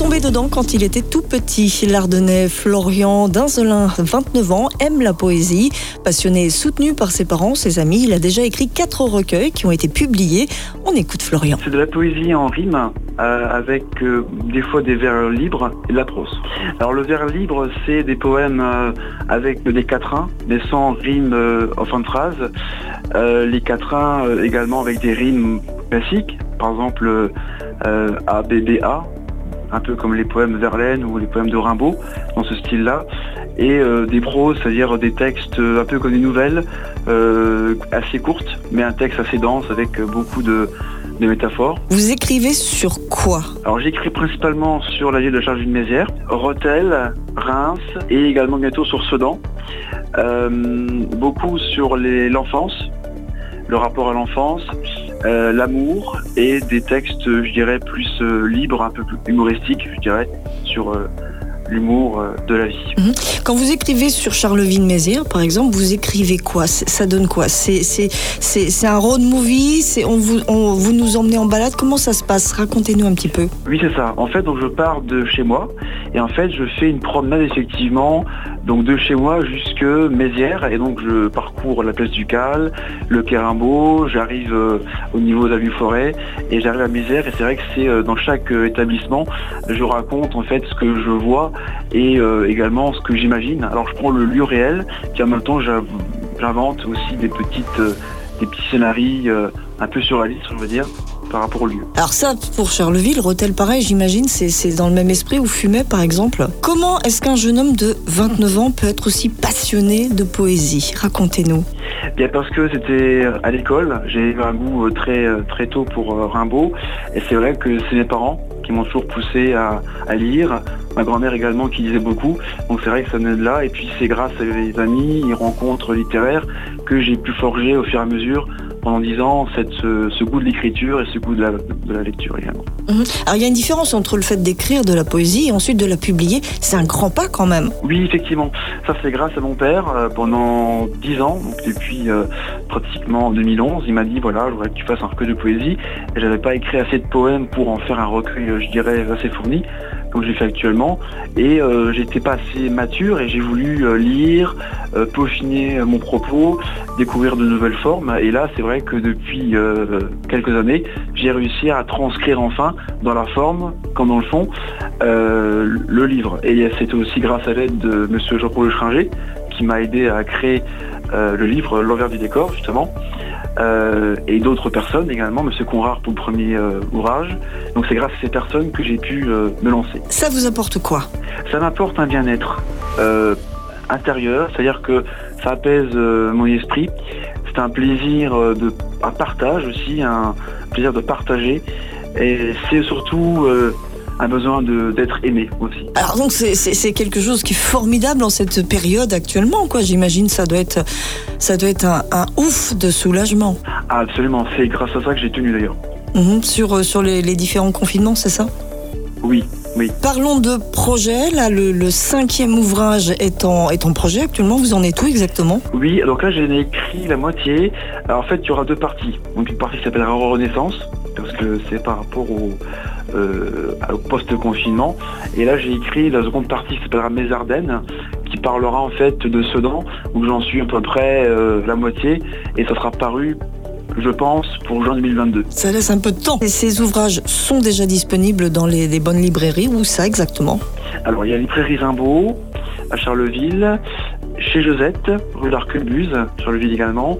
tombé dedans quand il était tout petit. L'Ardennais Florian Dinzelin, 29 ans, aime la poésie. Passionné et soutenu par ses parents, ses amis, il a déjà écrit quatre recueils qui ont été publiés. On écoute Florian. C'est de la poésie en rime euh, avec euh, des fois des vers libres et de la prose. Alors le vers libre, c'est des poèmes euh, avec des quatrains, mais sans rime en fin de phrase. les quatrains également avec des rimes classiques, par exemple ABBA, un peu comme les poèmes Verlaine ou les poèmes de Rimbaud, dans ce style-là. Et des proses, c'est-à-dire des textes un peu comme des nouvelles, assez courtes, mais un texte assez dense avec beaucoup de, métaphores. Vous écrivez sur quoi? Alors j'écris principalement sur la ville de Charles-Mézières, Rotel, Reims et également bientôt sur Sedan. Euh, beaucoup sur l'enfance, le rapport à l'enfance, euh, l'amour et des textes, je dirais, plus euh, libres, un peu plus humoristiques, je dirais, sur l'humour euh, de la vie. Mhm. Quand vous écrivez sur Charleville-Mézières, par exemple, vous écrivez quoi? Ça donne quoi? C'est un road movie? On vous, on, vous nous emmenez en balade? Comment ça se passe? Racontez-nous un petit peu. Oui, c'est ça. En fait, donc je pars de chez moi et en fait, je fais une promenade effectivement donc de chez moi jusque Mézières. Et donc je parcours la place du Cal, le Quérimbeau, j'arrive euh, au niveau de la vue forêt et j'arrive à Mézières. Et c'est vrai que c'est euh, dans chaque établissement, je raconte en fait ce que je vois et euh, également ce que j'imagine. Alors je prends le lieu réel, puis en même temps j'invente aussi des petites euh, des petits scénarios euh, un peu surréalistes, je veux dire, par rapport au lieu. Alors ça, pour Charleville, Rotel, pareil, j'imagine, c'est dans le même esprit, ou Fumet, par exemple. Comment est-ce qu'un jeune homme de 29 ans peut être aussi passionné de poésie? Racontez-nous. Bien parce que c'était à l'école, j'ai eu un goût très, très tôt pour Rimbaud, et c'est vrai que c'est mes parents qui m'ont toujours poussé à, lire. Ma grand-mère également qui lisait beaucoup. Donc c'est vrai que ça venait de là. Et puis c'est grâce à les amis, les rencontres littéraires que j'ai pu forger au fur et à mesure pendant dix ans cette, ce, goût de l'écriture et ce goût de la, lecture également. Mhm. Alors il y a une différence entre le fait d'écrire de la poésie et ensuite de la publier. C'est un grand pas quand même. Oui, effectivement. Ça c'est grâce à mon père. Euh, pendant dix ans, donc depuis euh, pratiquement 2011, il m'a dit voilà, je voudrais que tu fasses un recueil de poésie. Et j'avais pas écrit assez de poèmes pour en faire un recueil, je dirais, assez fourni comme j'ai fait actuellement. Et euh, j'étais pas assez mature et j'ai voulu euh, lire, euh, peaufiner mon propos, découvrir de nouvelles formes. Et là, c'est vrai que depuis quelques années, j'ai réussi à transcrire enfin, dans la forme comme dans le fond, le livre. Et c'était aussi grâce à l'aide de M. Jean-Paul Schringer qui m'a aidé à créer le livre L'envers du décor, justement. Euh, et d'autres personnes également, M. Conrard pour le premier euh, ouvrage. Donc c'est grâce à ces personnes que j'ai pu euh, me lancer. Ça vous apporte quoi? Ça m'apporte un bien-être intérieur, c'est-à-dire que ça apaise mon esprit. C'est un plaisir de un partage aussi, un plaisir de partager. Et c'est surtout un besoin d'être aimé aussi. Alors donc c'est quelque chose qui est formidable en cette période actuellement, quoi. J'imagine ça doit être ça doit être un, ouf de soulagement. absolument, c'est grâce à ça que j'ai tenu d'ailleurs. Mhm. sur euh, sur les, différents confinements, c'est ça? Oui. Oui. Parlons de projet. Là, le, cinquième ouvrage est en, est en projet actuellement. Vous en êtes où exactement? Oui, donc là, j'ai écrit la moitié. Alors, en fait, il y aura deux parties. Donc, une partie qui s'appellera Renaissance, parce que c'est par rapport au, euh, au post-confinement. Et là, j'ai écrit la seconde partie qui s'appellera Mes Ardennes, qui parlera en fait de Sedan, où j'en suis à peu près euh, la moitié, et ça sera paru je pense, pour juin 2022. Ça laisse un peu de temps. Et ces ouvrages sont déjà disponibles dans les, bonnes librairies. Où ça exactement? Alors, il y a Librairie Rimbaud à Charleville, chez Josette, rue d'Arquebuse, Charleville également.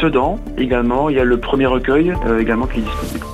Sedan également, il y a le premier recueil euh, également qui est disponible.